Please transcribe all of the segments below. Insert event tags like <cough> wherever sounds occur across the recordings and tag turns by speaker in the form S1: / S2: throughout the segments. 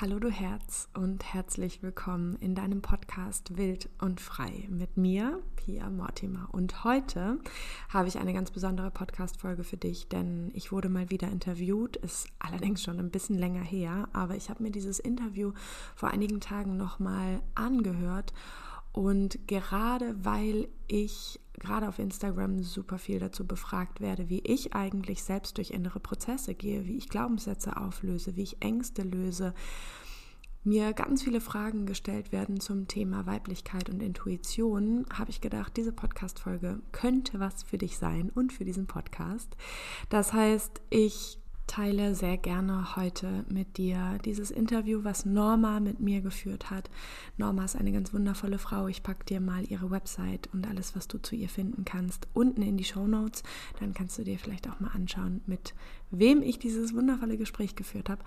S1: Hallo du Herz und herzlich willkommen in deinem Podcast Wild und Frei mit mir, Pia Mortimer. Und heute habe ich eine ganz besondere Podcast-Folge für dich, denn ich wurde mal wieder interviewt, ist allerdings schon ein bisschen länger her, aber ich habe mir dieses Interview vor einigen Tagen nochmal angehört und gerade weil ich gerade auf Instagram super viel dazu befragt werde, wie ich eigentlich selbst durch innere Prozesse gehe, wie ich Glaubenssätze auflöse, wie ich Ängste löse, mir ganz viele Fragen gestellt werden zum Thema Weiblichkeit und Intuition, habe ich gedacht, diese Podcast-Folge könnte was für dich sein und für diesen Podcast. Das heißt, ich teile sehr gerne heute mit dir dieses Interview, was Norma mit mir geführt hat. Norma ist eine ganz wundervolle Frau. Ich packe dir mal ihre Website und alles, was du zu ihr finden kannst, unten in die Show Notes. Dann kannst du dir vielleicht auch mal anschauen, mit wem ich dieses wundervolle Gespräch geführt habe.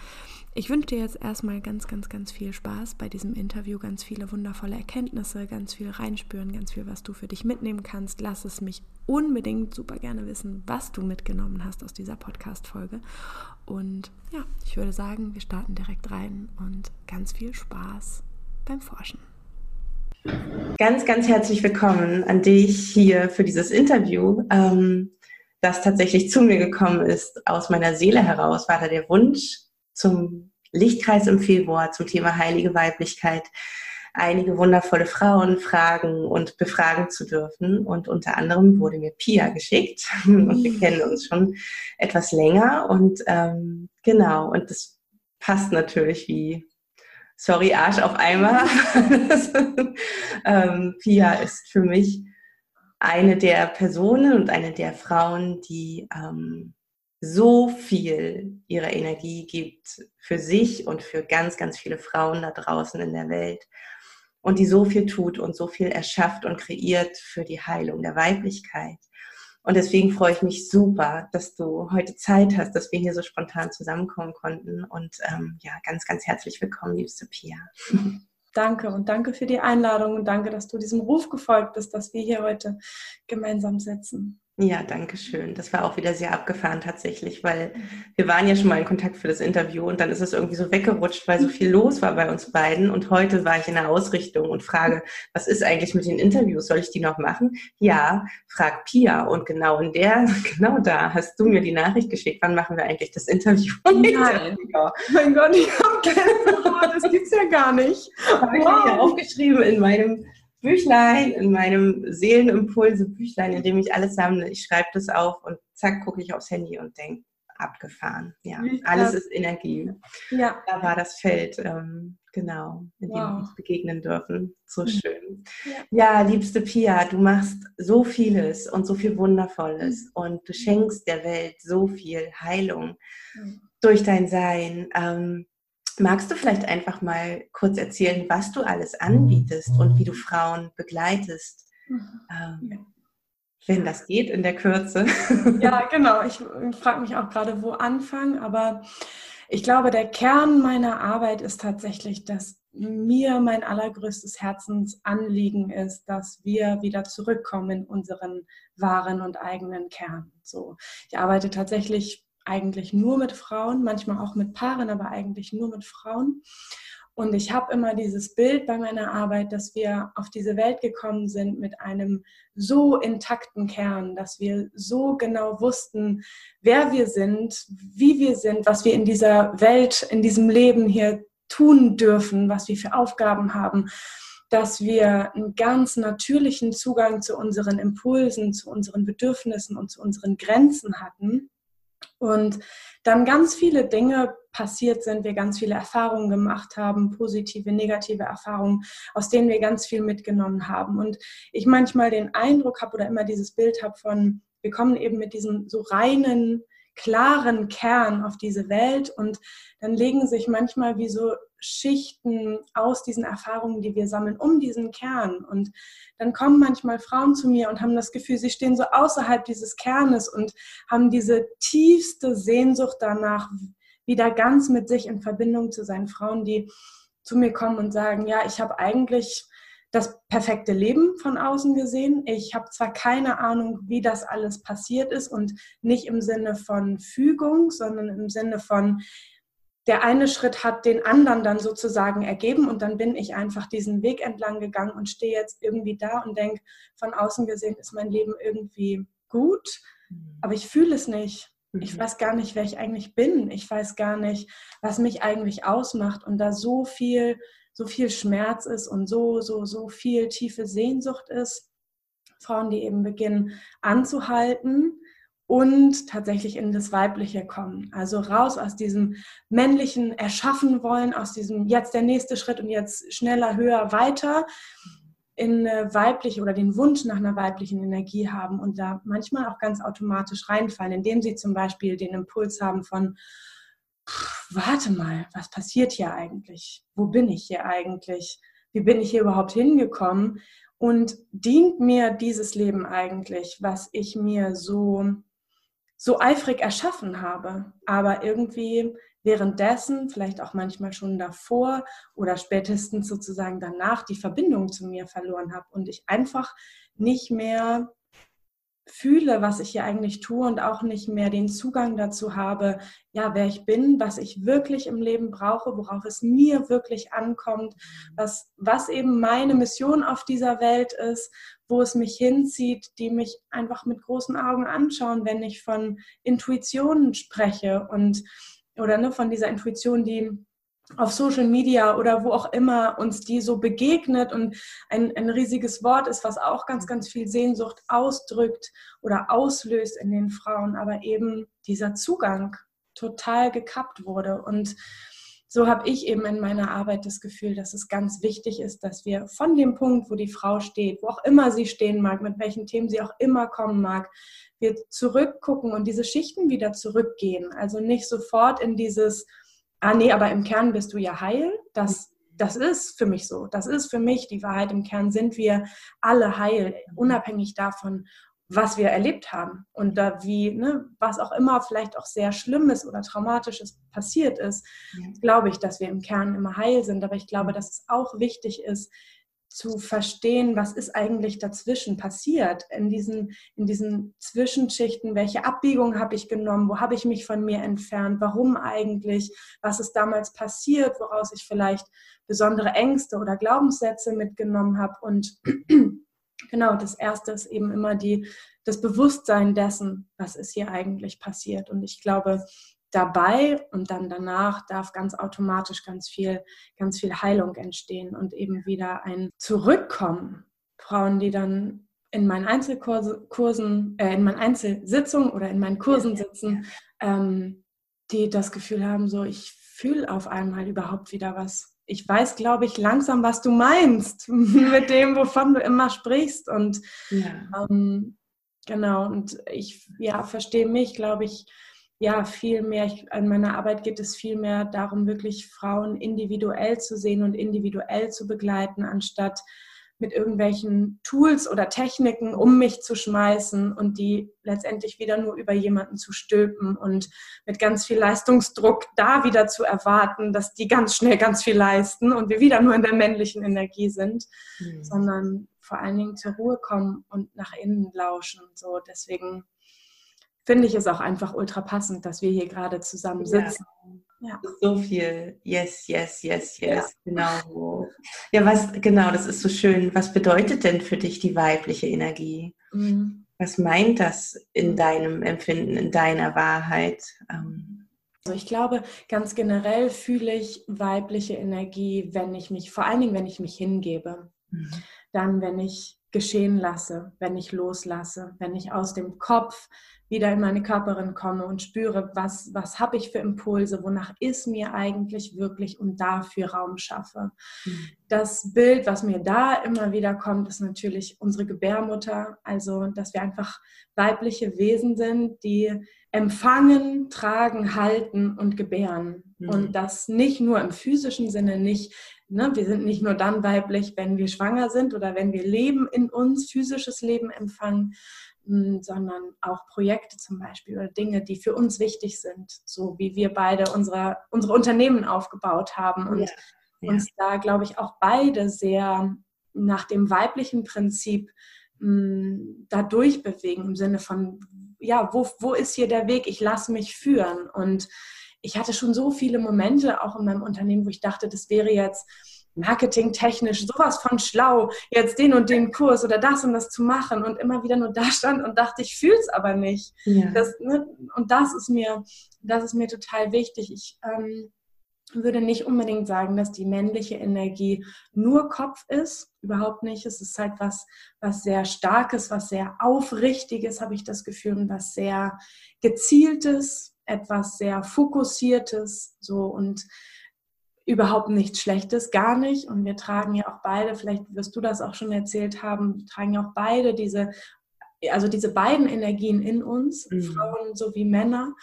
S1: Ich wünsche dir jetzt erstmal ganz, ganz, ganz viel Spaß bei diesem Interview, ganz viele wundervolle Erkenntnisse, ganz viel reinspüren, ganz viel, was du für dich mitnehmen kannst. Lass es mich unbedingt super gerne wissen, was du mitgenommen hast aus dieser Podcast-Folge. Und ja, ich würde sagen, wir starten direkt rein und ganz viel Spaß beim Forschen.
S2: Ganz, ganz herzlich willkommen an dich hier für dieses Interview. Ähm, das tatsächlich zu mir gekommen ist, aus meiner Seele heraus, war da der Wunsch zum Lichtkreis im Februar zum Thema heilige Weiblichkeit einige wundervolle Frauen fragen und befragen zu dürfen. Und unter anderem wurde mir Pia geschickt. <laughs> Und wir kennen uns schon etwas länger. Und ähm, genau, und das passt natürlich wie, sorry, Arsch auf einmal. <laughs> ähm, Pia ist für mich eine der Personen und eine der Frauen, die ähm, so viel ihrer Energie gibt für sich und für ganz, ganz viele Frauen da draußen in der Welt und die so viel tut und so viel erschafft und kreiert für die Heilung der Weiblichkeit. Und deswegen freue ich mich super, dass du heute Zeit hast, dass wir hier so spontan zusammenkommen konnten. Und ähm, ja, ganz, ganz herzlich willkommen, liebste Pia. <laughs>
S1: Danke und danke für die Einladung und danke, dass du diesem Ruf gefolgt bist, dass wir hier heute gemeinsam sitzen.
S2: Ja, danke schön. Das war auch wieder sehr abgefahren tatsächlich, weil mhm. wir waren ja schon mal in Kontakt für das Interview und dann ist es irgendwie so weggerutscht, weil so viel los war bei uns beiden. Und heute war ich in der Ausrichtung und frage, was ist eigentlich mit den Interviews? Soll ich die noch machen? Ja, frag Pia. Und genau in der, <laughs> genau da hast du mir die Nachricht geschickt, wann machen wir eigentlich das Interview? <laughs>
S1: Nein. Mein Gott, ich habe keine <laughs> das gibt's ja gar nicht.
S2: Habe ich wow. mir hier aufgeschrieben in meinem Büchlein, in meinem Seelenimpulse-Büchlein, in dem ich alles sammle. Ich schreibe das auf und zack, gucke ich aufs Handy und denke, abgefahren. Ja, alles ist Energie. Ja. Da war das Feld, ähm, genau, in dem wow. wir uns begegnen dürfen. So mhm. schön. Ja. ja. liebste Pia, du machst so vieles und so viel Wundervolles mhm. und du schenkst der Welt so viel Heilung mhm. durch dein Sein. Ähm, Magst du vielleicht einfach mal kurz erzählen, was du alles anbietest und wie du Frauen begleitest? Ähm, wenn das geht in der Kürze.
S1: Ja, <laughs> genau. Ich frage mich auch gerade, wo anfangen, aber ich glaube, der Kern meiner Arbeit ist tatsächlich, dass mir mein allergrößtes Herzensanliegen ist, dass wir wieder zurückkommen in unseren wahren und eigenen Kern. So, ich arbeite tatsächlich eigentlich nur mit Frauen, manchmal auch mit Paaren, aber eigentlich nur mit Frauen. Und ich habe immer dieses Bild bei meiner Arbeit, dass wir auf diese Welt gekommen sind mit einem so intakten Kern, dass wir so genau wussten, wer wir sind, wie wir sind, was wir in dieser Welt, in diesem Leben hier tun dürfen, was wir für Aufgaben haben, dass wir einen ganz natürlichen Zugang zu unseren Impulsen, zu unseren Bedürfnissen und zu unseren Grenzen hatten und dann ganz viele Dinge passiert sind, wir ganz viele Erfahrungen gemacht haben, positive, negative Erfahrungen, aus denen wir ganz viel mitgenommen haben. Und ich manchmal den Eindruck habe oder immer dieses Bild habe von, wir kommen eben mit diesem so reinen, klaren Kern auf diese Welt und dann legen sich manchmal wie so Schichten aus diesen Erfahrungen, die wir sammeln, um diesen Kern. Und dann kommen manchmal Frauen zu mir und haben das Gefühl, sie stehen so außerhalb dieses Kernes und haben diese tiefste Sehnsucht danach, wieder ganz mit sich in Verbindung zu sein. Frauen, die zu mir kommen und sagen, ja, ich habe eigentlich das perfekte Leben von außen gesehen. Ich habe zwar keine Ahnung, wie das alles passiert ist und nicht im Sinne von Fügung, sondern im Sinne von, der eine Schritt hat den anderen dann sozusagen ergeben und dann bin ich einfach diesen Weg entlang gegangen und stehe jetzt irgendwie da und denke, von außen gesehen ist mein Leben irgendwie gut, mhm. aber ich fühle es nicht. Ich mhm. weiß gar nicht, wer ich eigentlich bin. Ich weiß gar nicht, was mich eigentlich ausmacht. Und da so viel, so viel Schmerz ist und so, so, so viel tiefe Sehnsucht ist, Frauen, die eben beginnen anzuhalten und tatsächlich in das Weibliche kommen. Also raus aus diesem männlichen Erschaffen wollen, aus diesem jetzt der nächste Schritt und jetzt schneller, höher, weiter in weibliche oder den Wunsch nach einer weiblichen Energie haben und da manchmal auch ganz automatisch reinfallen, indem sie zum Beispiel den Impuls haben von, warte mal, was passiert hier eigentlich? Wo bin ich hier eigentlich? Wie bin ich hier überhaupt hingekommen? Und dient mir dieses Leben eigentlich, was ich mir so, so eifrig erschaffen habe? Aber irgendwie währenddessen, vielleicht auch manchmal schon davor oder spätestens sozusagen danach die Verbindung zu mir verloren habe und ich einfach nicht mehr fühle, was ich hier eigentlich tue und auch nicht mehr den Zugang dazu habe, ja, wer ich bin, was ich wirklich im Leben brauche, worauf es mir wirklich ankommt, was, was eben meine Mission auf dieser Welt ist, wo es mich hinzieht, die mich einfach mit großen Augen anschauen, wenn ich von Intuitionen spreche und oder ne, von dieser Intuition, die auf Social Media oder wo auch immer uns die so begegnet und ein, ein riesiges Wort ist, was auch ganz, ganz viel Sehnsucht ausdrückt oder auslöst in den Frauen, aber eben dieser Zugang total gekappt wurde. Und so habe ich eben in meiner Arbeit das Gefühl, dass es ganz wichtig ist, dass wir von dem Punkt, wo die Frau steht, wo auch immer sie stehen mag, mit welchen Themen sie auch immer kommen mag, wir zurückgucken und diese Schichten wieder zurückgehen. Also nicht sofort in dieses, ah nee, aber im Kern bist du ja heil. Das, das ist für mich so. Das ist für mich die Wahrheit. Im Kern sind wir alle heil, unabhängig davon, was wir erlebt haben und da wie, ne, was auch immer vielleicht auch sehr Schlimmes oder Traumatisches passiert ist, ja. glaube ich, dass wir im Kern immer heil sind. Aber ich glaube, dass es auch wichtig ist, zu verstehen, was ist eigentlich dazwischen passiert, in diesen, in diesen Zwischenschichten, welche Abbiegung habe ich genommen, wo habe ich mich von mir entfernt, warum eigentlich, was ist damals passiert, woraus ich vielleicht besondere Ängste oder Glaubenssätze mitgenommen habe. Und <clears throat> genau, das Erste ist eben immer die, das Bewusstsein dessen, was ist hier eigentlich passiert. Und ich glaube, dabei und dann danach darf ganz automatisch ganz viel, ganz viel Heilung entstehen und eben wieder ein Zurückkommen. Frauen, die dann in meinen Einzelkursen, äh, in meinen Einzelsitzungen oder in meinen Kursen sitzen, ähm, die das Gefühl haben, so ich fühle auf einmal überhaupt wieder was. Ich weiß, glaube ich, langsam, was du meinst <laughs> mit dem, wovon du immer sprichst. Und ja. ähm, genau, und ich ja, verstehe mich, glaube ich, ja, viel mehr, ich, an meiner Arbeit geht es viel mehr darum, wirklich Frauen individuell zu sehen und individuell zu begleiten, anstatt mit irgendwelchen Tools oder Techniken um mich zu schmeißen und die letztendlich wieder nur über jemanden zu stülpen und mit ganz viel Leistungsdruck da wieder zu erwarten, dass die ganz schnell ganz viel leisten und wir wieder nur in der männlichen Energie sind, mhm. sondern vor allen Dingen zur Ruhe kommen und nach innen lauschen. So deswegen finde ich es auch einfach ultra passend, dass wir hier gerade zusammen sitzen.
S2: Ja. ja. So viel. Yes, yes, yes, yes. Ja. Genau. Ja, was, genau, das ist so schön. Was bedeutet denn für dich die weibliche Energie? Mhm. Was meint das in deinem Empfinden, in deiner Wahrheit? Ähm,
S1: also ich glaube, ganz generell fühle ich weibliche Energie, wenn ich mich, vor allen Dingen, wenn ich mich hingebe. Mhm. Dann, wenn ich geschehen lasse, wenn ich loslasse, wenn ich aus dem Kopf wieder in meine Körperin komme und spüre, was, was habe ich für Impulse, wonach ist mir eigentlich wirklich und dafür Raum schaffe. Mhm. Das Bild, was mir da immer wieder kommt, ist natürlich unsere Gebärmutter, also dass wir einfach weibliche Wesen sind, die empfangen, tragen, halten und gebären. Mhm. Und das nicht nur im physischen Sinne, nicht Ne, wir sind nicht nur dann weiblich, wenn wir schwanger sind oder wenn wir Leben in uns, physisches Leben empfangen, sondern auch Projekte zum Beispiel oder Dinge, die für uns wichtig sind, so wie wir beide unsere, unsere Unternehmen aufgebaut haben und ja, ja. uns da, glaube ich, auch beide sehr nach dem weiblichen Prinzip mh, da durchbewegen im Sinne von, ja, wo, wo ist hier der Weg? Ich lasse mich führen und ich hatte schon so viele Momente auch in meinem Unternehmen, wo ich dachte, das wäre jetzt marketingtechnisch sowas von schlau, jetzt den und den Kurs oder das und das zu machen und immer wieder nur da stand und dachte, ich fühle es aber nicht. Ja. Das, ne, und das ist mir, das ist mir total wichtig. Ich ähm, würde nicht unbedingt sagen, dass die männliche Energie nur Kopf ist. Überhaupt nicht. Es ist halt was, was sehr Starkes, was sehr Aufrichtiges, habe ich das Gefühl, und was sehr Gezieltes, etwas sehr Fokussiertes, so und überhaupt nichts Schlechtes, gar nicht. Und wir tragen ja auch beide, vielleicht wirst du das auch schon erzählt haben, wir tragen ja auch beide diese also diese beiden Energien in uns, mhm. Frauen sowie Männer.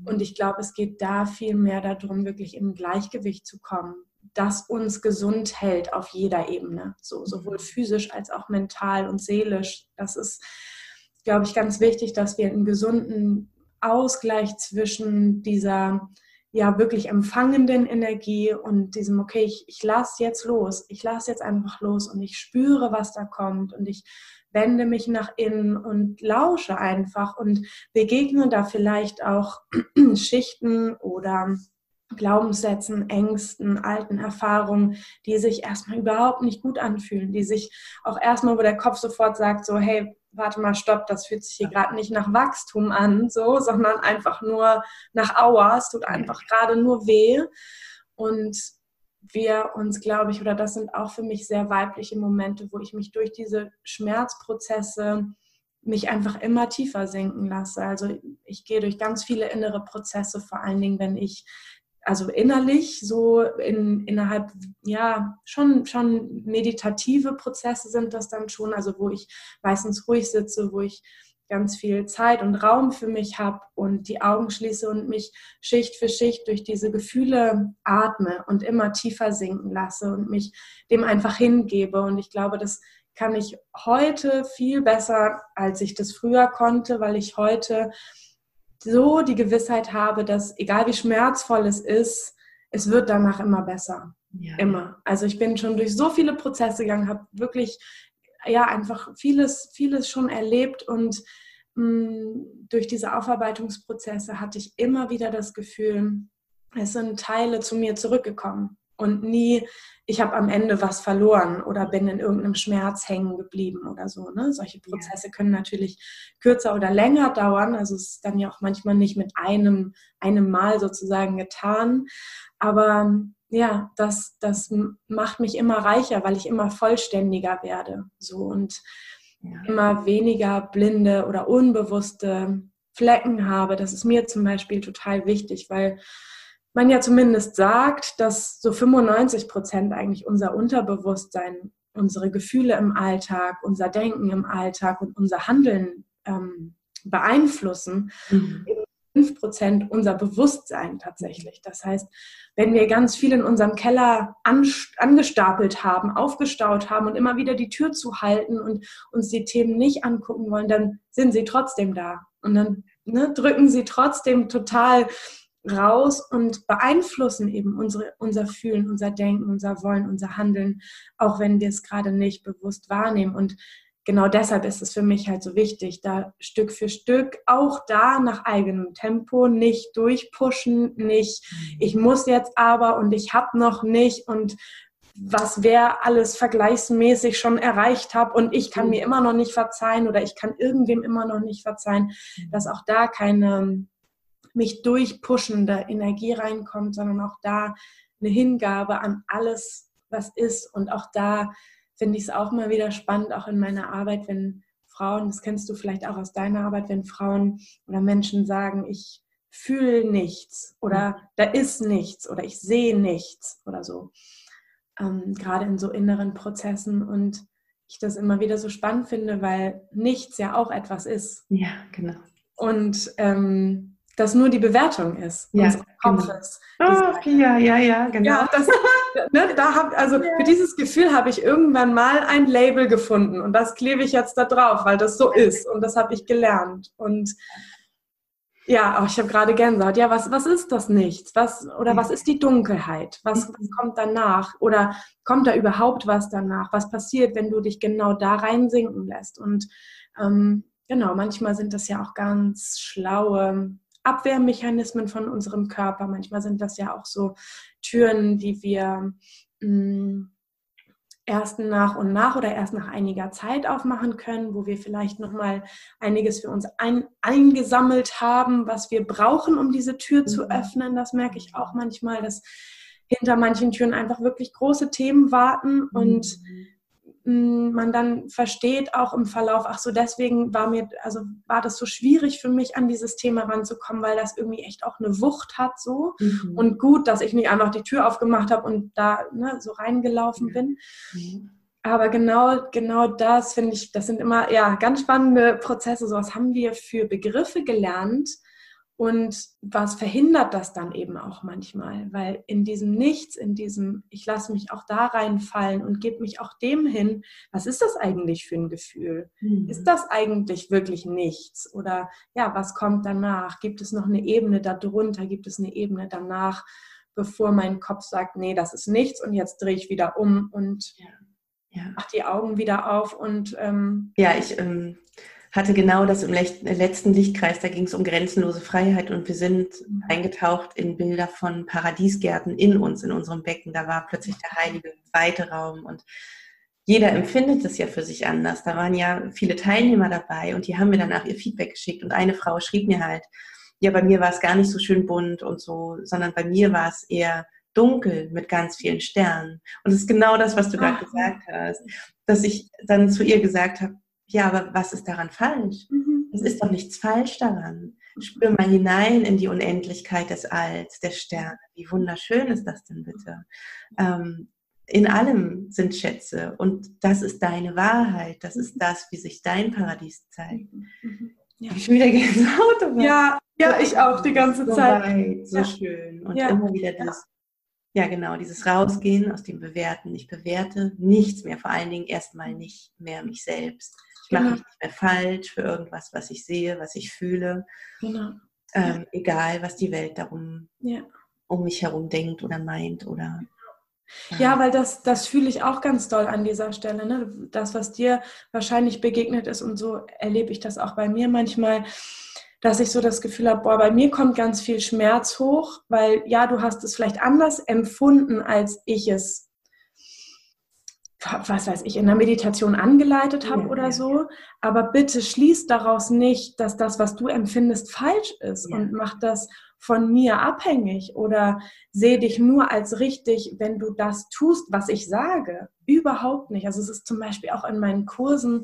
S1: Mhm. Und ich glaube, es geht da viel mehr darum, wirklich im Gleichgewicht zu kommen, das uns gesund hält auf jeder Ebene, so, sowohl mhm. physisch als auch mental und seelisch. Das ist, glaube ich, ganz wichtig, dass wir einen gesunden Ausgleich zwischen dieser ja wirklich empfangenden Energie und diesem, okay, ich, ich lasse jetzt los, ich lasse jetzt einfach los und ich spüre, was da kommt und ich wende mich nach innen und lausche einfach und begegne da vielleicht auch <clears throat> Schichten oder Glaubenssätzen, Ängsten, alten Erfahrungen, die sich erstmal überhaupt nicht gut anfühlen, die sich auch erstmal, wo der Kopf sofort sagt, so, hey, warte mal, stopp, das fühlt sich hier gerade nicht nach Wachstum an, so, sondern einfach nur nach Aua, es tut einfach gerade nur weh. Und wir uns, glaube ich, oder das sind auch für mich sehr weibliche Momente, wo ich mich durch diese Schmerzprozesse mich einfach immer tiefer sinken lasse. Also ich gehe durch ganz viele innere Prozesse, vor allen Dingen, wenn ich also innerlich so in, innerhalb, ja, schon, schon meditative Prozesse sind das dann schon, also wo ich meistens ruhig sitze, wo ich ganz viel Zeit und Raum für mich habe und die Augen schließe und mich Schicht für Schicht durch diese Gefühle atme und immer tiefer sinken lasse und mich dem einfach hingebe. Und ich glaube, das kann ich heute viel besser, als ich das früher konnte, weil ich heute so die Gewissheit habe, dass egal wie schmerzvoll es ist, es wird danach immer besser. Ja. Immer. Also ich bin schon durch so viele Prozesse gegangen, habe wirklich ja einfach vieles, vieles schon erlebt und mh, mm, durch diese Aufarbeitungsprozesse hatte ich immer wieder das Gefühl, es sind Teile zu mir zurückgekommen und nie, ich habe am Ende was verloren oder bin in irgendeinem Schmerz hängen geblieben oder so. Ne? Solche Prozesse können natürlich kürzer oder länger dauern. Also es ist dann ja auch manchmal nicht mit einem, einem Mal sozusagen getan. Aber ja, das, das macht mich immer reicher, weil ich immer vollständiger werde. So und ja. immer weniger blinde oder unbewusste Flecken habe. Das ist mir zum Beispiel total wichtig, weil man ja zumindest sagt, dass so 95 Prozent eigentlich unser Unterbewusstsein, unsere Gefühle im Alltag, unser Denken im Alltag und unser Handeln ähm, beeinflussen. Mhm. 5 Prozent unser Bewusstsein tatsächlich. Das heißt, wenn wir ganz viel in unserem Keller angestapelt haben, aufgestaut haben und immer wieder die Tür zu halten und uns die Themen nicht angucken wollen, dann sind sie trotzdem da. Und dann ne, drücken sie trotzdem total raus und beeinflussen eben unsere, unser Fühlen, unser Denken, unser Wollen, unser Handeln, auch wenn wir es gerade nicht bewusst wahrnehmen. Und genau deshalb ist es für mich halt so wichtig, da Stück für Stück auch da nach eigenem Tempo nicht durchpushen, nicht mhm. ich muss jetzt aber und ich habe noch nicht und was wer alles vergleichsmäßig schon erreicht habe und ich kann mir mhm. immer noch nicht verzeihen oder ich kann irgendwem immer noch nicht verzeihen, mhm. dass auch da keine mich durchpushende Energie reinkommt, sondern auch da eine Hingabe an alles, was ist. Und auch da finde ich es auch mal wieder spannend, auch in meiner Arbeit, wenn Frauen, das kennst du vielleicht auch aus deiner Arbeit, wenn Frauen oder Menschen sagen, ich fühle nichts oder da ist nichts oder ich sehe nichts oder so. Ähm, gerade in so inneren Prozessen und ich das immer wieder so spannend finde, weil nichts ja auch etwas ist.
S2: Ja, genau.
S1: Und ähm, das nur die Bewertung ist
S2: ja, genau. Kopfes. Genau. Oh, ja, ja, ja, genau. Ja, das,
S1: ne, da hab, also ja. für dieses Gefühl habe ich irgendwann mal ein Label gefunden und das klebe ich jetzt da drauf, weil das so ist und das habe ich gelernt. Und ja, oh, ich habe gerade Gänsehaut. Ja, was, was ist das Nichts? Was, oder was ist die Dunkelheit? Was, was kommt danach? Oder kommt da überhaupt was danach? Was passiert, wenn du dich genau da reinsinken lässt? Und ähm, genau, manchmal sind das ja auch ganz schlaue Abwehrmechanismen von unserem Körper. Manchmal sind das ja auch so Türen, die wir mh, mm, erst nach und nach oder erst nach einiger Zeit aufmachen können, wo wir vielleicht noch mal einiges für uns ein, eingesammelt haben, was wir brauchen, um diese Tür zu mhm. öffnen. Das merke ich auch manchmal, dass hinter manchen Türen einfach wirklich große Themen warten und mhm man dann versteht auch im Verlauf, ach so, deswegen war mir, also war das so schwierig für mich, an dieses Thema ranzukommen, weil das irgendwie echt auch eine Wucht hat so. Mhm. Und gut, dass ich nicht einfach die Tür aufgemacht habe und da ne, so reingelaufen bin. Mhm. Aber genau, genau das finde ich, das sind immer ja ganz spannende Prozesse. So was haben wir für Begriffe gelernt, und was verhindert das dann eben auch manchmal? Weil in diesem Nichts, in diesem, ich lasse mich auch da reinfallen und gebe mich auch dem hin, was ist das eigentlich für ein Gefühl? Mhm. Ist das eigentlich wirklich nichts? Oder ja, was kommt danach? Gibt es noch eine Ebene darunter? Gibt es eine Ebene danach, bevor mein Kopf sagt, nee, das ist nichts und jetzt drehe ich wieder um und ja. Ja. mach die Augen wieder auf und
S2: ähm, ja, ich ähm hatte genau das im letzten Lichtkreis, da ging es um grenzenlose Freiheit und wir sind mhm. eingetaucht in Bilder von Paradiesgärten in uns, in unserem Becken. Da war plötzlich der heilige, weite Raum und jeder empfindet es ja für sich anders. Da waren ja viele Teilnehmer dabei und die haben mir danach ihr Feedback geschickt und eine Frau schrieb mir halt, ja, bei mir war es gar nicht so schön bunt und so, sondern bei mir war es eher dunkel mit ganz vielen Sternen. Und es ist genau das, was du gerade gesagt hast, dass ich dann zu ihr gesagt habe, ja, aber was ist daran falsch? Mhm. Es ist doch nichts falsch daran. Spür mal hinein in die Unendlichkeit des Alls, der Sterne. Wie wunderschön ist das denn bitte? Ähm, in allem sind Schätze und das ist deine Wahrheit. Das ist das, wie sich dein Paradies zeigt. Mhm. mhm. Ja. Ich schon wieder
S1: Gänsehaut. Ja, ja, ich auch die ganze
S2: so
S1: Zeit.
S2: Weit, so ja. schön. Und ja. immer wieder das, ja genau, dieses Rausgehen aus dem Bewerten. Ich bewerte nichts mehr, vor allen Dingen erstmal nicht mehr mich selbst. Ich mache genau. nicht mehr falsch für irgendwas, was ich sehe, was ich fühle. Genau. Ähm, ja. Egal, was die Welt darum ja. um mich herum denkt oder meint oder.
S1: Ja, weil das, das fühle ich auch ganz doll an dieser Stelle. Ne? Das, was dir wahrscheinlich begegnet ist und so erlebe ich das auch bei mir manchmal, dass ich so das Gefühl habe, boah, bei mir kommt ganz viel Schmerz hoch, weil ja, du hast es vielleicht anders empfunden, als ich es was weiß ich, in der Meditation angeleitet habe ja, oder so. Aber bitte schließ daraus nicht, dass das, was du empfindest, falsch ist ja. und mach das von mir abhängig oder sehe dich nur als richtig, wenn du das tust, was ich sage. Überhaupt nicht. Also es ist zum Beispiel auch in meinen Kursen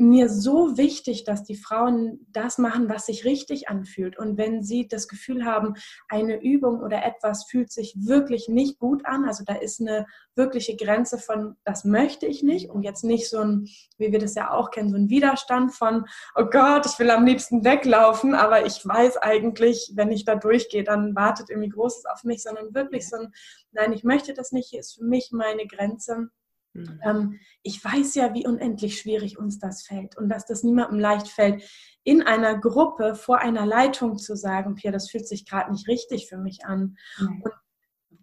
S1: mir so wichtig, dass die Frauen das machen, was sich richtig anfühlt. Und wenn sie das Gefühl haben, eine Übung oder etwas fühlt sich wirklich nicht gut an, also da ist eine wirkliche Grenze von, das möchte ich nicht und jetzt nicht so ein, wie wir das ja auch kennen, so ein Widerstand von, oh Gott, ich will am liebsten weglaufen, aber ich weiß eigentlich, wenn ich da durchgehe, dann wartet irgendwie Großes auf mich, sondern wirklich so ein, nein, ich möchte das nicht, hier ist für mich meine Grenze Mhm. Ähm, ich weiß ja, wie unendlich schwierig uns das fällt und dass das niemandem leicht fällt, in einer Gruppe vor einer Leitung zu sagen, Pierre, das fühlt sich gerade nicht richtig für mich an. Mhm. Und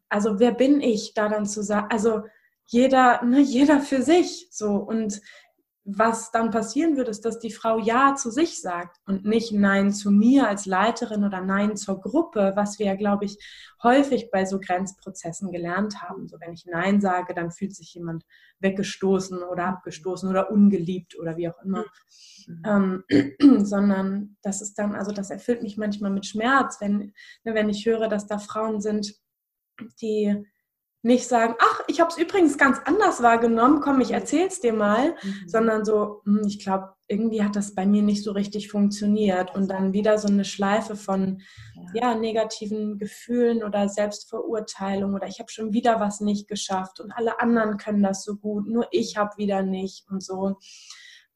S1: also wer bin ich, da dann zu sagen, also jeder, ne, <laughs> jeder für sich so und was dann passieren wird, ist, dass die Frau Ja zu sich sagt und nicht Nein zu mir als Leiterin oder Nein zur Gruppe, was wir ja, glaube ich, häufig bei so Grenzprozessen gelernt haben. So, wenn ich Nein sage, dann fühlt sich jemand weggestoßen oder abgestoßen oder ungeliebt oder wie auch immer. Mhm. Ähm, <clears throat> sondern das ist dann, also das erfüllt mich manchmal mit Schmerz, wenn, ne, wenn ich höre, dass da Frauen sind, die nicht sagen, ach, ich habe es übrigens ganz anders wahrgenommen, komm, ich erzähl's dir mal, mhm. sondern so, hm, ich glaube, irgendwie hat das bei mir nicht so richtig funktioniert und dann wieder so eine Schleife von ja, ja negativen Gefühlen oder Selbstverurteilung oder ich habe schon wieder was nicht geschafft und alle anderen können das so gut, nur ich habe wieder nicht und so.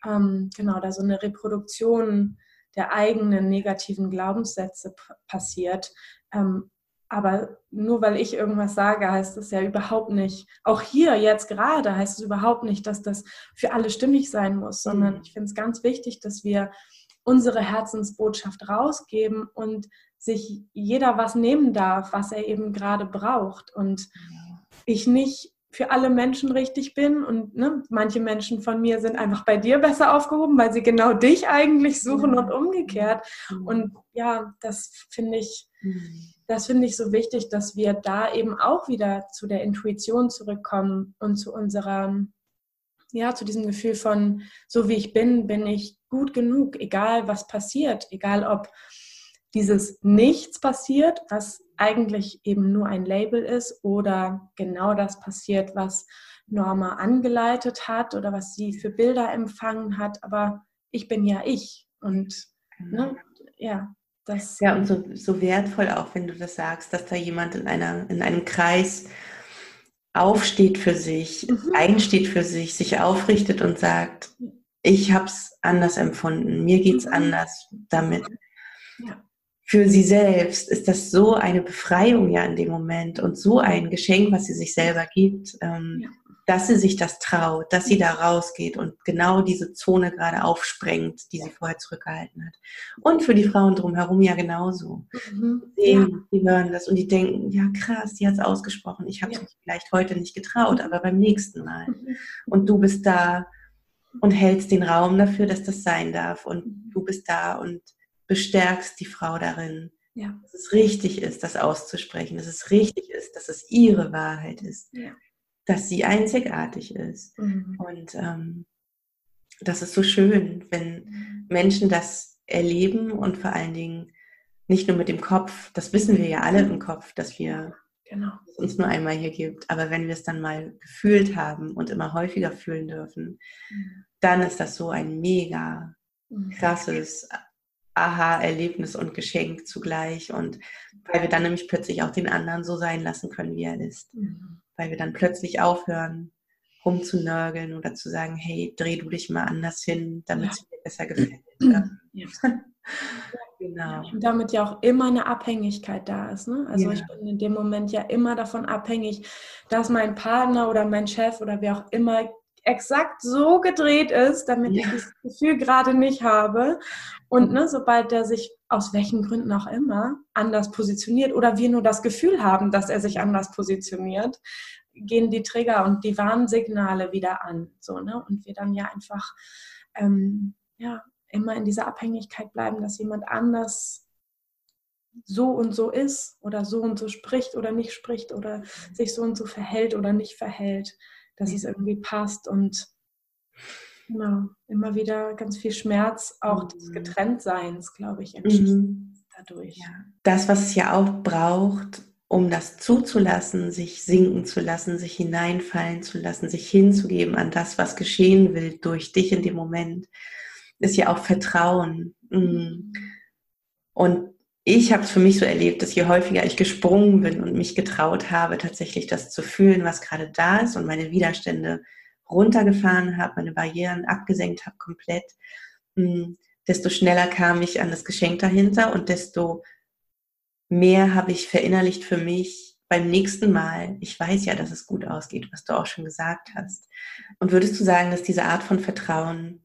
S1: Ähm, genau, da so eine Reproduktion der eigenen negativen Glaubenssätze passiert, ähm, aber nur weil ich irgendwas sage, heißt es ja überhaupt nicht, auch hier jetzt gerade heißt es überhaupt nicht, dass das für alle stimmig sein muss, sondern mhm. ich finde es ganz wichtig, dass wir unsere Herzensbotschaft rausgeben und sich jeder was nehmen darf, was er eben gerade braucht. Und ich nicht für alle Menschen richtig bin und ne, manche Menschen von mir sind einfach bei dir besser aufgehoben, weil sie genau dich eigentlich suchen und umgekehrt. Mhm. Und ja, das finde ich, mhm. das finde ich so wichtig, dass wir da eben auch wieder zu der Intuition zurückkommen und zu unserer, ja, zu diesem Gefühl von, so wie ich bin, bin ich gut genug, egal was passiert, egal ob dieses Nichts passiert, was eigentlich eben nur ein Label ist oder genau das passiert, was Norma angeleitet hat oder was sie für Bilder empfangen hat. Aber ich bin ja ich und ne, ja, das.
S2: Ja, und so, so wertvoll auch, wenn du das sagst, dass da jemand in, einer, in einem Kreis aufsteht für sich, mhm. einsteht für sich, sich aufrichtet und sagt, ich habe es anders empfunden, mir geht es mhm. anders damit. Ja für sie selbst ist das so eine Befreiung ja in dem Moment und so ein Geschenk, was sie sich selber gibt, ähm, ja. dass sie sich das traut, dass sie da rausgeht und genau diese Zone gerade aufsprengt, die sie vorher zurückgehalten hat. Und für die Frauen drumherum ja genauso. Mhm. Sehen, ja. Die hören das und die denken, ja krass, die hat es ausgesprochen. Ich habe es ja. mich vielleicht heute nicht getraut, aber beim nächsten Mal. Mhm. Und du bist da und hältst den Raum dafür, dass das sein darf. Und mhm. du bist da und bestärkst die Frau darin, ja. dass es richtig ist, das auszusprechen, dass es richtig ist, dass es ihre Wahrheit ist, ja. dass sie einzigartig ist. Mhm. Und ähm, das ist so schön, wenn mhm. Menschen das erleben und vor allen Dingen nicht nur mit dem Kopf, das wissen wir ja alle im Kopf, dass wir genau. es uns nur einmal hier gibt, aber wenn wir es dann mal gefühlt haben und immer häufiger fühlen dürfen, mhm. dann ist das so ein mega mhm. krasses Aha-Erlebnis und Geschenk zugleich. Und weil wir dann nämlich plötzlich auch den anderen so sein lassen können, wie er ist. Mhm. Weil wir dann plötzlich aufhören, rumzunörgeln oder zu sagen, hey, dreh du dich mal anders hin, damit ja. es dir besser gefällt. <clears throat> Ja. <laughs>
S1: genau. Und damit ja auch immer eine Abhängigkeit da ist. Ne? Also ja. ich bin in dem Moment ja immer davon abhängig, dass mein Partner oder mein Chef oder wer auch immer exakt so gedreht ist, damit ja. ich das Gefühl gerade nicht habe. Und ne, sobald er sich aus welchen Gründen auch immer anders positioniert oder wir nur das Gefühl haben, dass er sich anders positioniert, gehen die Trigger und die Warnsignale wieder an. So, ne? Und wir dann ja einfach ähm, ja, immer in dieser Abhängigkeit bleiben, dass jemand anders so und so ist oder so und so spricht oder nicht spricht oder sich so und so verhält oder nicht verhält dass es irgendwie passt und genau, immer wieder ganz viel Schmerz auch des mhm. Getrenntseins, glaube ich, mhm. dadurch.
S2: Ja. Das, was es ja auch braucht, um das zuzulassen, sich sinken zu lassen, sich hineinfallen zu lassen, sich hinzugeben an das, was geschehen will durch dich in dem Moment, ist ja auch Vertrauen. Mhm. Und ich habe es für mich so erlebt, dass je häufiger ich gesprungen bin und mich getraut habe, tatsächlich das zu fühlen, was gerade da ist und meine Widerstände runtergefahren habe, meine Barrieren abgesenkt habe komplett, hm, desto schneller kam ich an das Geschenk dahinter und desto mehr habe ich verinnerlicht für mich beim nächsten Mal. Ich weiß ja, dass es gut ausgeht, was du auch schon gesagt hast. Und würdest du sagen, dass diese Art von Vertrauen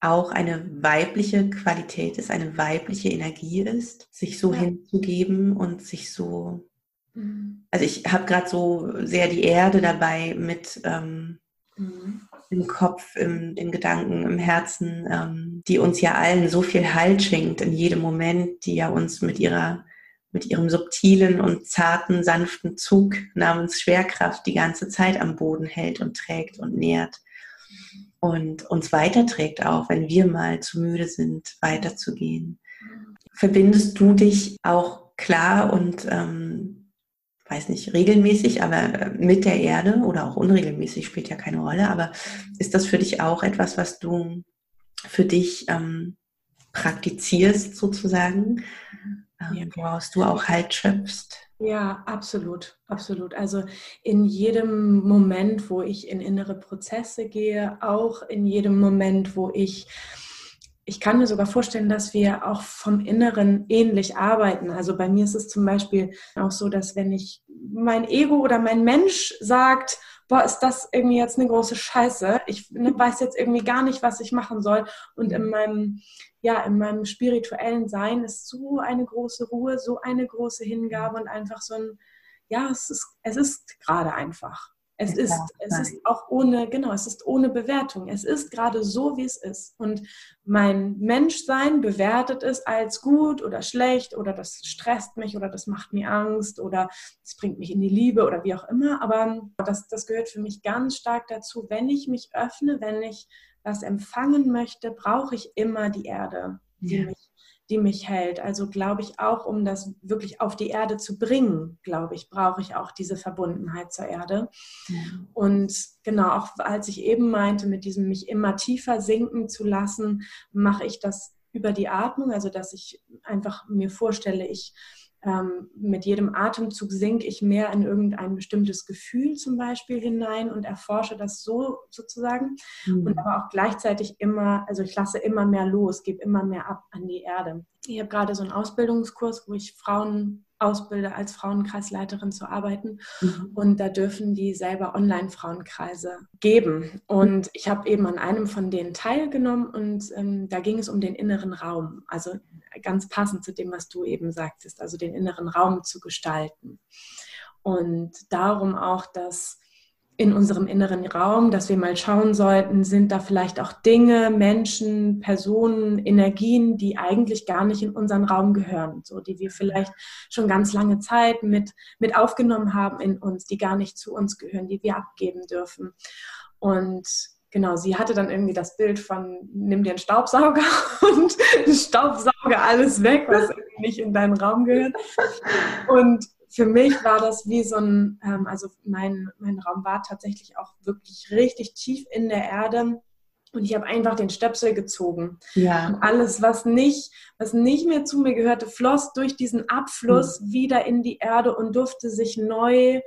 S2: auch eine weibliche Qualität ist, eine weibliche Energie ist, sich so ja. hinzugeben und sich so. Mhm. Also ich habe gerade so sehr die Erde dabei mit ähm, mhm. im Kopf, im, in Gedanken, im Herzen, ähm, die uns ja allen so viel Halt schenkt in jedem Moment, die ja uns mit ihrer mit ihrem subtilen und zarten, sanften Zug namens Schwerkraft die ganze Zeit am Boden hält und trägt und nährt und uns weiterträgt, auch wenn wir mal zu müde sind, weiterzugehen. Verbindest du dich auch klar und, ähm, weiß nicht, regelmäßig, aber äh, mit der Erde oder auch unregelmäßig spielt ja keine Rolle, aber ist das für dich auch etwas, was du für dich ähm, praktizierst sozusagen, ähm, woraus du auch Halt schöpfst?
S1: Ja, absolut, absolut. Also in jedem Moment, wo ich in innere Prozesse gehe, auch in jedem Moment, wo ich, ich kann mir sogar vorstellen, dass wir auch vom Inneren ähnlich arbeiten. Also bei mir ist es zum Beispiel auch so, dass wenn ich mein Ego oder mein Mensch sagt, boah, ist das irgendwie jetzt eine große Scheiße. Ich weiß jetzt irgendwie gar nicht, was ich machen soll. Und in meinem, ja, in meinem spirituellen Sein ist so eine große Ruhe, so eine große Hingabe und einfach so ein, ja, es ist, es ist gerade einfach. Es ist, es ist auch ohne, genau, es ist ohne Bewertung. Es ist gerade so, wie es ist. Und mein Menschsein bewertet es als gut oder schlecht oder das stresst mich oder das macht mir Angst oder es bringt mich in die Liebe oder wie auch immer. Aber das, das gehört für mich ganz stark dazu. Wenn ich mich öffne, wenn ich was empfangen möchte, brauche ich immer die Erde, die ja. mich die mich hält. Also glaube ich auch, um das wirklich auf die Erde zu bringen, glaube ich, brauche ich auch diese Verbundenheit zur Erde. Ja. Und genau, auch als ich eben meinte, mit diesem mich immer tiefer sinken zu lassen, mache ich das über die Atmung, also dass ich einfach mir vorstelle, ich ähm, mit jedem Atemzug sinke ich mehr in irgendein bestimmtes Gefühl zum Beispiel hinein und erforsche das so sozusagen. Mhm. Und aber auch gleichzeitig immer, also ich lasse immer mehr los, gebe immer mehr ab an die Erde. Ich habe gerade so einen Ausbildungskurs, wo ich Frauen ausbilde, als Frauenkreisleiterin zu arbeiten. Mhm. Und da dürfen die selber Online-Frauenkreise geben. Und ich habe eben an einem von denen teilgenommen und ähm, da ging es um den inneren Raum. Also ganz passend zu dem, was du eben sagtest, also den inneren Raum zu gestalten. Und darum auch, dass in unserem inneren Raum, dass wir mal schauen sollten, sind da vielleicht auch Dinge, Menschen, Personen, Energien, die eigentlich gar nicht in unseren Raum gehören, so die wir vielleicht schon ganz lange Zeit mit, mit aufgenommen haben in uns, die gar nicht zu uns gehören, die wir abgeben dürfen. Und genau, sie hatte dann irgendwie das Bild von, nimm dir einen Staubsauger <laughs> und staubsauge alles weg, was irgendwie nicht in deinen Raum gehört. Und für mich war das wie so ein, ähm, also mein, mein Raum war tatsächlich auch wirklich richtig tief in der Erde. Und ich habe einfach den Stöpsel gezogen. Ja. Und alles, was nicht, was nicht mehr zu mir gehörte, floss durch diesen Abfluss mhm. wieder in die Erde und durfte sich neu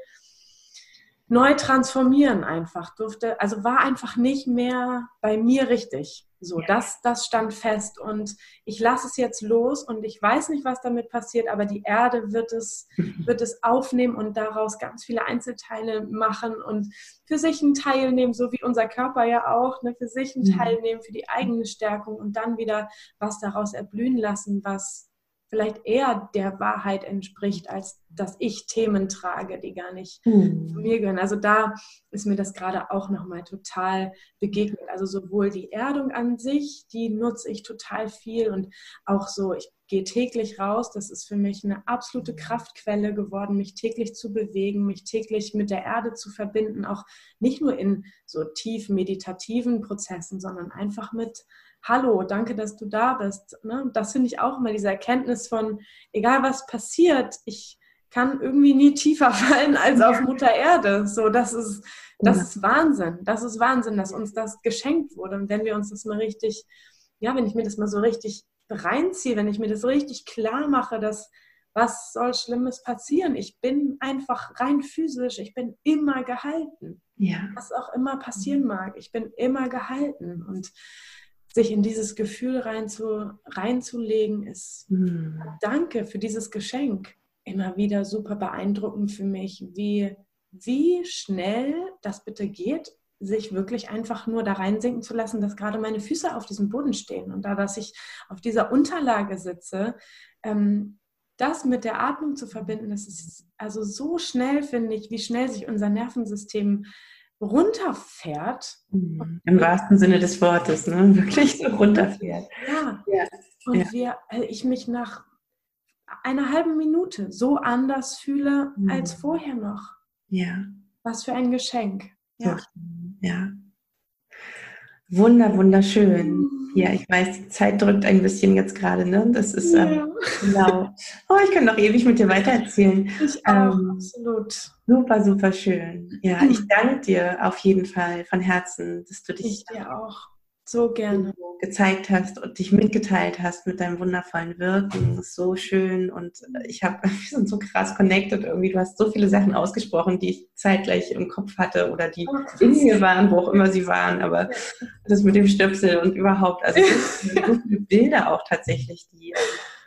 S1: neu transformieren einfach. Durfte, also war einfach nicht mehr bei mir richtig. So, das, das stand fest. Und ich lasse es jetzt los und ich weiß nicht, was damit passiert, aber die Erde wird es, <laughs> wird es aufnehmen und daraus ganz viele Einzelteile machen und für sich einen Teil nehmen, so wie unser Körper ja auch, ne, für sich einen Teil nehmen, für die eigene Stärkung und dann wieder was daraus erblühen lassen, was vielleicht eher der Wahrheit entspricht, als dass ich Themen trage, die gar nicht mhm. zu mir gehören. Also da ist mir das gerade auch nochmal total begegnet. Also sowohl die Erdung an sich, die nutze ich total viel und auch so, ich gehe täglich raus. Das ist für mich eine absolute Kraftquelle geworden, mich täglich zu bewegen, mich täglich mit der Erde zu verbinden, auch nicht nur in so tief meditativen Prozessen, sondern einfach mit hallo, danke, dass du da bist. Ne? Das finde ich auch immer diese Erkenntnis von, egal was passiert, ich kann irgendwie nie tiefer <laughs> fallen als auf Mutter Erde. So, das ist, das ist Wahnsinn. Das ist Wahnsinn, dass uns das geschenkt wurde. Und wenn wir uns das mal richtig, ja, wenn ich mir das mal so richtig reinziehe, wenn ich mir das richtig klar mache, dass was soll Schlimmes passieren? Ich bin einfach rein physisch, ich bin immer gehalten. Ja. Was auch immer passieren mag, ich bin immer gehalten. Und sich in dieses Gefühl reinzu, reinzulegen, ist mhm. Danke für dieses Geschenk. Immer wieder super beeindruckend für mich, wie, wie schnell das bitte geht, sich wirklich einfach nur da reinsinken zu lassen, dass gerade meine Füße auf diesem Boden stehen. Und da, dass ich auf dieser Unterlage sitze, ähm, das mit der Atmung zu verbinden, das ist also so schnell, finde ich, wie schnell sich unser Nervensystem runterfährt.
S2: Mhm. Im wahrsten Sinne des Wortes, ne? <laughs> wirklich so runterfährt.
S1: Ja. ja. Und ja. Wir, äh, ich mich nach einer halben Minute so anders fühle mhm. als vorher noch.
S2: Ja.
S1: Was für ein Geschenk.
S2: Ja. ja. Wunder, wunderschön. Ja, ich weiß, die Zeit drückt ein bisschen jetzt gerade, ne? Das ist ähm, ja. genau. Oh, ich kann noch ewig mit dir weitererzählen.
S1: Ich auch, ähm, absolut.
S2: Super, super schön. Ja, ich danke dir auf jeden Fall von Herzen, dass du dich
S1: ich dir auch so gerne
S2: gezeigt hast und dich mitgeteilt hast mit deinem wundervollen Wirken. Das ist so schön und ich habe, <laughs> wir sind so krass connected irgendwie. Du hast so viele Sachen ausgesprochen, die ich zeitgleich im Kopf hatte oder die oh, in mir waren, wo auch immer sie waren. Aber das mit dem Stöpsel und überhaupt, also <laughs> so viele Bilder auch tatsächlich, die,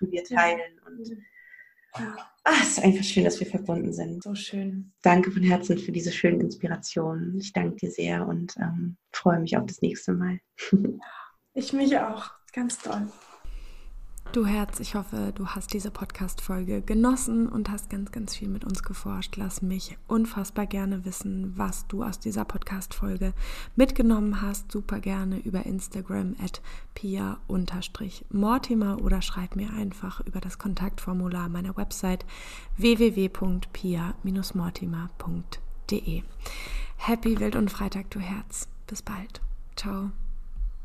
S2: die wir teilen und Ah, es ist einfach schön, dass wir verbunden sind.
S1: So schön.
S2: Danke von Herzen für diese schönen Inspirationen. Ich danke dir sehr und ähm, freue mich auf das nächste Mal. <laughs>
S1: ich mich auch. Ganz toll. Du Herz, ich hoffe, du hast diese Podcast-Folge genossen und hast ganz, ganz viel mit uns geforscht. Lass mich unfassbar gerne wissen, was du aus dieser Podcast-Folge mitgenommen hast. Super gerne über Instagram at pia-mortimer oder schreib mir einfach über das Kontaktformular meiner Website www.pia-mortimer.de. Happy Wild und Freitag, du Herz. Bis bald. Ciao.